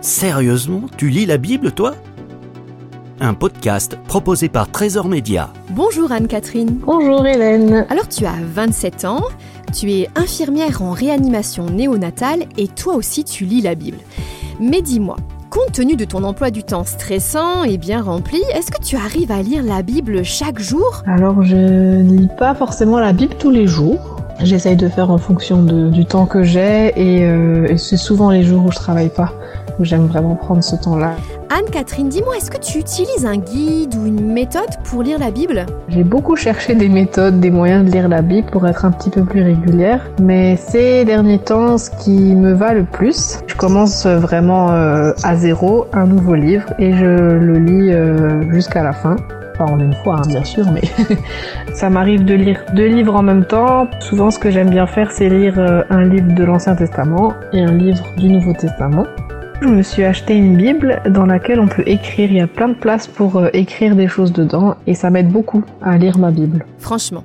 Sérieusement, tu lis la Bible, toi? Un podcast proposé par Trésor Média. Bonjour Anne-Catherine. Bonjour Hélène. Alors tu as 27 ans, tu es infirmière en réanimation néonatale et toi aussi tu lis la Bible. Mais dis-moi, compte tenu de ton emploi du temps stressant et bien rempli, est-ce que tu arrives à lire la Bible chaque jour? Alors je ne lis pas forcément la Bible tous les jours. J'essaye de faire en fonction de- du temps que j'ai et, euh, et c'est souvent les jours où je travaille pas où j'aime vraiment prendre ce temps-là. Anne-Catherine, dis-moi, est-ce que tu utilises un guide ou une méthode pour lire la Bible? J'ai beaucoup cherché des méthodes, des moyens de lire la Bible pour être un petit peu plus régulière, mais ces derniers temps, ce qui me va le plus, je commence vraiment euh, à zéro un nouveau livre et je le lis euh, jusqu'à la fin. Pas en une fois, hein, bien sûr, mais ça m'arrive de lire deux livres en même temps. Souvent, ce que j'aime bien faire, c'est lire euh, un livre de l'Ancien Testament et un livre du Nouveau Testament. Je me suis acheté une Bible dans laquelle on peut écrire. Il y a plein de place pour euh, écrire des choses dedans et ça m'aide beaucoup à lire ma Bible. Franchement,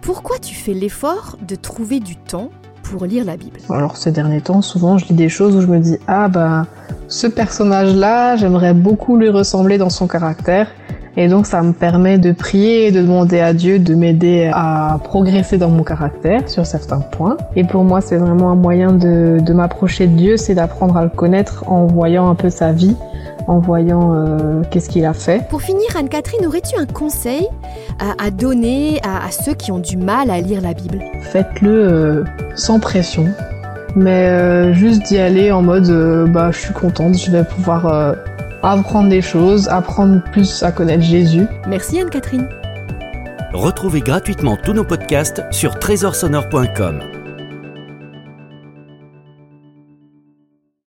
pourquoi tu fais l'effort de trouver du temps pour lire la Bible? Alors ces derniers temps, souvent je lis des choses où je me dis ah bah ce personnage-là, j'aimerais beaucoup lui ressembler dans son caractère. Et donc ça me permet de prier et de demander à Dieu de m'aider à progresser dans mon caractère sur certains points. Et pour moi c'est vraiment un moyen de, de m'approcher de Dieu, c'est d'apprendre à le connaître en voyant un peu sa vie, en voyant euh, qu'est-ce qu'il a fait. Pour finir, Anne-Catherine, aurais-tu un conseil à, à donner à, à ceux qui ont du mal à lire la Bible? Faites-le euh, sans pression, mais euh, juste d'y aller en mode bah je suis contente, je vais pouvoir apprendre des choses, apprendre plus à connaître Jésus. Merci Anne-Catherine. Retrouvez gratuitement tous nos podcasts sur trésorsonore.com.